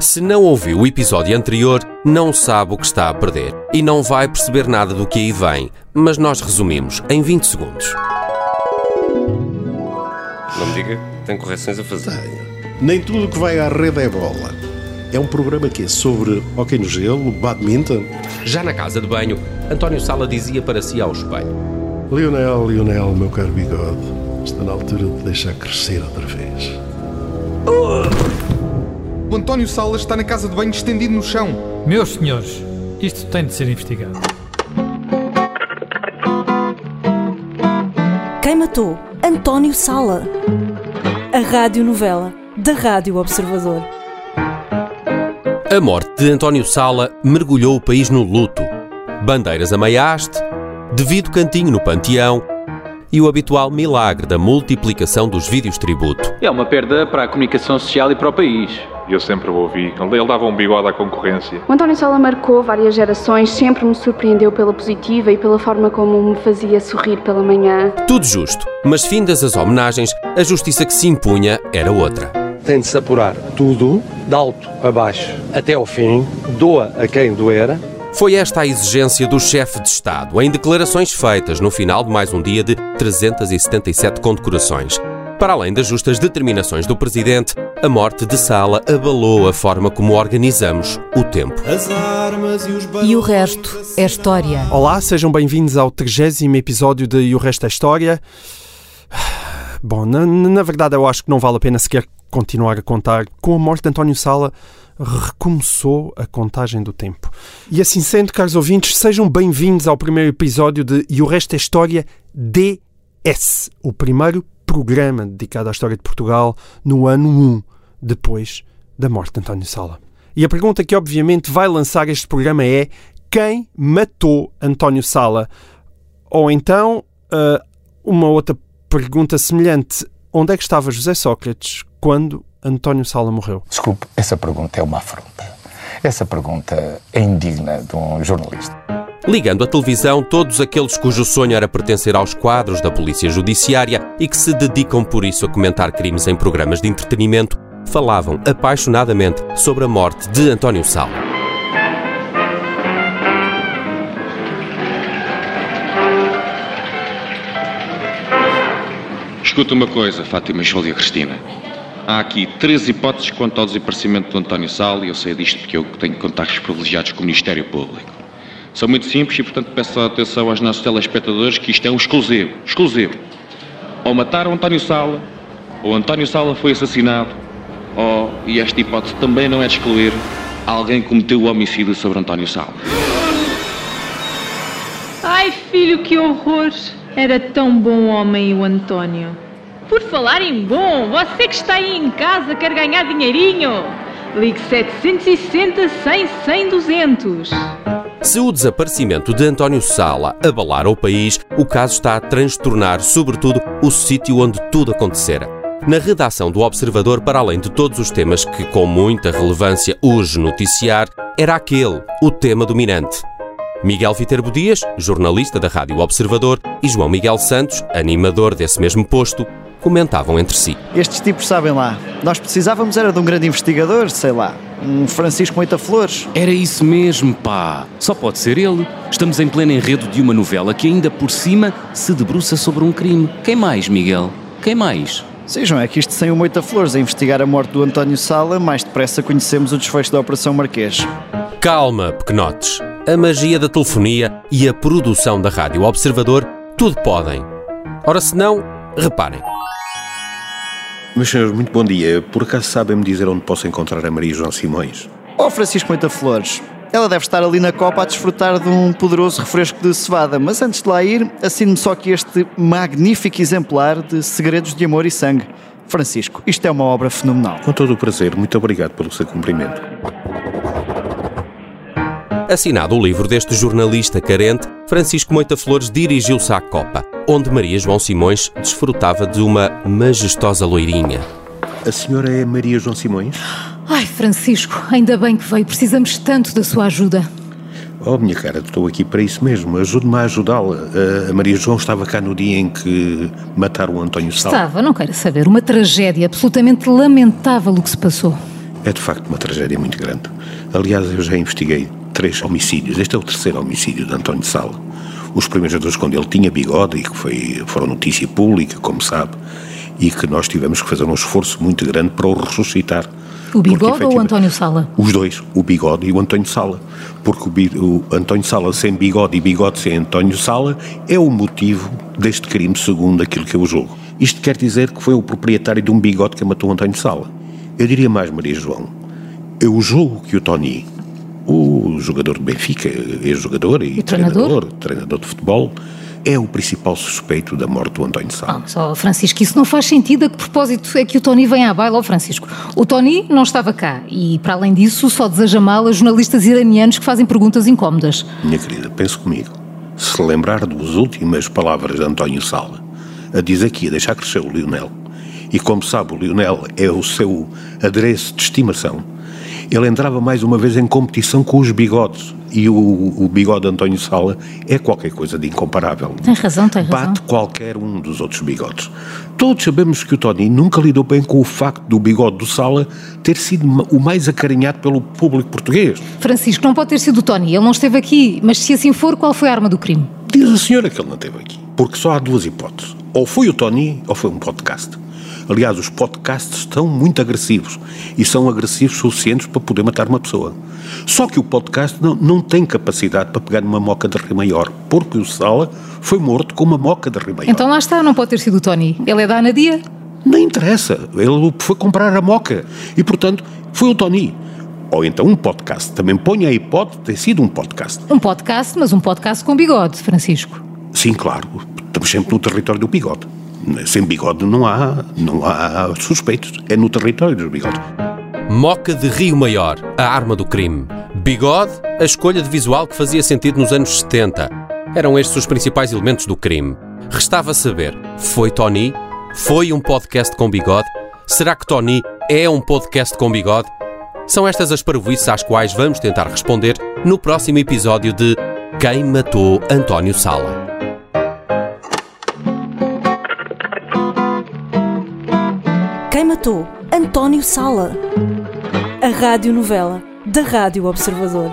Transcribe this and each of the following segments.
Se não ouviu o episódio anterior, não sabe o que está a perder e não vai perceber nada do que aí vem, mas nós resumimos em 20 segundos. Não me diga que tem correções a fazer. Nem tudo que vai à rede é bola. É um programa que é sobre hóquei no gelo, badminton. Já na casa de banho, António Sala dizia para si ao espelho: Lionel, Lionel, meu caro bigode, está na altura de deixar crescer outra vez. O António Salas está na casa de banho estendido no chão. Meus senhores, isto tem de ser investigado. Quem matou? António Sala. A radionovela da Rádio Observador. A morte de António Sala mergulhou o país no luto. Bandeiras a meia haste, devido cantinho no panteão e o habitual milagre da multiplicação dos vídeos tributo. É uma perda para a comunicação social e para o país. Eu sempre o ouvi. Ele dava um bigode à concorrência. O António Sala marcou várias gerações, sempre me surpreendeu pela positiva e pela forma como me fazia sorrir pela manhã. Tudo justo, mas findas as homenagens, a justiça que se impunha era outra. Tem de se apurar tudo, de alto a baixo, até ao fim, doa a quem doer, Foi esta a exigência do chefe de Estado, em declarações feitas no final de mais um dia de 377 condecorações. Para além das justas determinações do Presidente, a morte de Sala abalou a forma como organizamos o tempo. E o resto é história. Olá, sejam bem-vindos ao 30 episódio de E o Resto é História. Bom, na, na verdade eu acho que não vale a pena sequer continuar a contar. Com a morte de António Sala, recomeçou a contagem do tempo. E assim sendo, caros ouvintes, sejam bem-vindos ao primeiro episódio de E o Resto é História DS, o primeiro programa dedicado à história de Portugal no ano 1, depois da morte de António Sala. E a pergunta que obviamente vai lançar este programa é quem matou António Sala? Ou então, ah, uma outra pergunta semelhante, onde é que estava José Sócrates quando António Sala morreu? Desculpe, essa pergunta é uma afronta. Essa pergunta é indigna de um jornalista. Ligando a televisão, todos aqueles cujo sonho era pertencer aos quadros da Polícia Judiciária e que se dedicam por isso a comentar crimes em programas de entretenimento, falavam apaixonadamente sobre a morte de António Sala. Escuta uma coisa, Fátima Júlia Cristina. Há aqui três hipóteses quanto ao desaparecimento do António Sal e eu sei disto porque eu tenho contactos privilegiados com o Ministério Público. São muito simples e, portanto, peço atenção aos nossos telespectadores que isto é um exclusivo. Exclusivo. Ou mataram António Sala, ou António Sala foi assassinado, ou, e esta hipótese também não é de excluir, alguém cometeu o homicídio sobre António Sala. Ai, filho, que horror! Era tão bom homem o António. Por falar em bom, você que está aí em casa quer ganhar dinheirinho? Ligue 760 100 100 200. Se o desaparecimento de António Sala abalar o país, o caso está a transtornar, sobretudo, o sítio onde tudo acontecera. Na redação do Observador, para além de todos os temas que, com muita relevância, urge noticiar, era aquele, o tema dominante. Miguel Viterbo Dias, jornalista da Rádio Observador, e João Miguel Santos, animador desse mesmo posto, comentavam entre si. Estes tipos sabem lá. Nós precisávamos era de um grande investigador, sei lá, um Francisco Moita Flores. Era isso mesmo, pá. Só pode ser ele. Estamos em pleno enredo de uma novela que ainda por cima se debruça sobre um crime. Quem mais, Miguel? Quem mais? Sejam é que isto sem o Moita Flores a investigar a morte do António Sala, mais depressa conhecemos o desfecho da Operação Marquês. Calma, pequenotes. A magia da telefonia e a produção da Rádio Observador tudo podem. Ora, se não, reparem. Meus senhores, muito bom dia. Por acaso sabem-me dizer onde posso encontrar a Maria João Simões? Ó Francisco Moita Flores, ela deve estar ali na Copa a desfrutar de um poderoso refresco de cevada, mas antes de lá ir, assine-me só aqui este magnífico exemplar de Segredos de Amor e Sangue. Francisco, isto é uma obra fenomenal. Com todo o prazer. Muito obrigado pelo seu cumprimento. Assinado o livro deste jornalista carente, Francisco Moita Flores dirigiu-se à Copa, onde Maria João Simões desfrutava de uma majestosa loirinha. A senhora é Maria João Simões? Ai, Francisco, ainda bem que veio. Precisamos tanto da sua ajuda. Oh, minha cara, estou aqui para isso mesmo. Ajude-me a ajudá-la. A Maria João estava cá no dia em que mataram o António Sal. Estava, não quero saber. Uma tragédia absolutamente lamentável o que se passou. É de facto uma tragédia muito grande. Aliás, eu já investiguei três homicídios. Este é o terceiro homicídio de António Sala. Os primeiros dois quando ele tinha bigode e que foi, foram notícia pública, como sabe, e que nós tivemos que fazer um esforço muito grande para o ressuscitar. O bigode ou o António Sala? Os dois, o bigode e o António Sala. Porque o, o António Sala sem bigode e bigode sem António Sala é o motivo deste crime, segundo aquilo que eu julgo. Isto quer dizer que foi o proprietário de um bigode que matou António Sala. Eu diria mais, Maria João. Eu julgo que o Tony, o jogador do Benfica, ex-jogador e, e treinador? treinador, treinador de futebol, é o principal suspeito da morte do António Sá. Ah, só, Francisco, isso não faz sentido. A que propósito é que o Tony vem à baila, oh, Francisco? O Tony não estava cá e, para além disso, só deseja mal a jornalistas iranianos que fazem perguntas incómodas. Minha querida, pense comigo. Se lembrar das últimas palavras de António Sala, a dizer que ia deixar crescer o Lionel, e como sabe, o Lionel é o seu adereço de estimação, ele entrava mais uma vez em competição com os bigodes. E o, o bigode de António Sala é qualquer coisa de incomparável. Tem razão, tem razão. Bate qualquer um dos outros bigodes. Todos sabemos que o Tony nunca lidou bem com o facto do bigode do Sala ter sido o mais acarinhado pelo público português. Francisco, não pode ter sido o Tony. Ele não esteve aqui. Mas se assim for, qual foi a arma do crime? Diz a senhora que ele não esteve aqui. Porque só há duas hipóteses. Ou foi o Tony ou foi um podcast. Aliás, os podcasts estão muito agressivos e são agressivos suficientes para poder matar uma pessoa. Só que o podcast não, não tem capacidade para pegar numa moca de Rei Maior, porque o Sala foi morto com uma moca de Rei Maior. Então lá está, não pode ter sido o Tony. Ele é da Anadia. Não interessa. Ele foi comprar a moca e, portanto, foi o Tony. Ou então um podcast. Também ponha a hipótese de ter sido um podcast. Um podcast, mas um podcast com bigode, Francisco. Sim, claro. Estamos sempre no território do bigode. Sem bigode não há, não há suspeitos. É no território dos bigodes. Moca de Rio Maior, a arma do crime. Bigode, a escolha de visual que fazia sentido nos anos 70. Eram estes os principais elementos do crime. Restava saber: foi Tony? Foi um podcast com bigode? Será que Tony é um podcast com bigode? São estas as parvoices às quais vamos tentar responder no próximo episódio de Quem Matou António Sala. António Sala? A radionovela da Rádio Observador.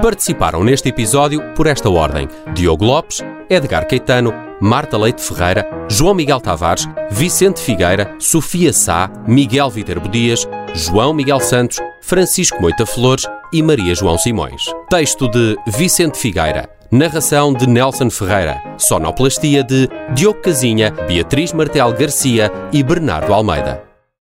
Participaram neste episódio por esta ordem: Diogo Lopes, Edgar Caetano, Marta Leite Ferreira, João Miguel Tavares, Vicente Figueira, Sofia Sá, Miguel Viterbo Dias, João Miguel Santos, Francisco Moita Flores e Maria João Simões. Texto de Vicente Figueira. Narração de Nelson Ferreira. Sonoplastia de Diogo Casinha, Beatriz Martel Garcia e Bernardo Almeida.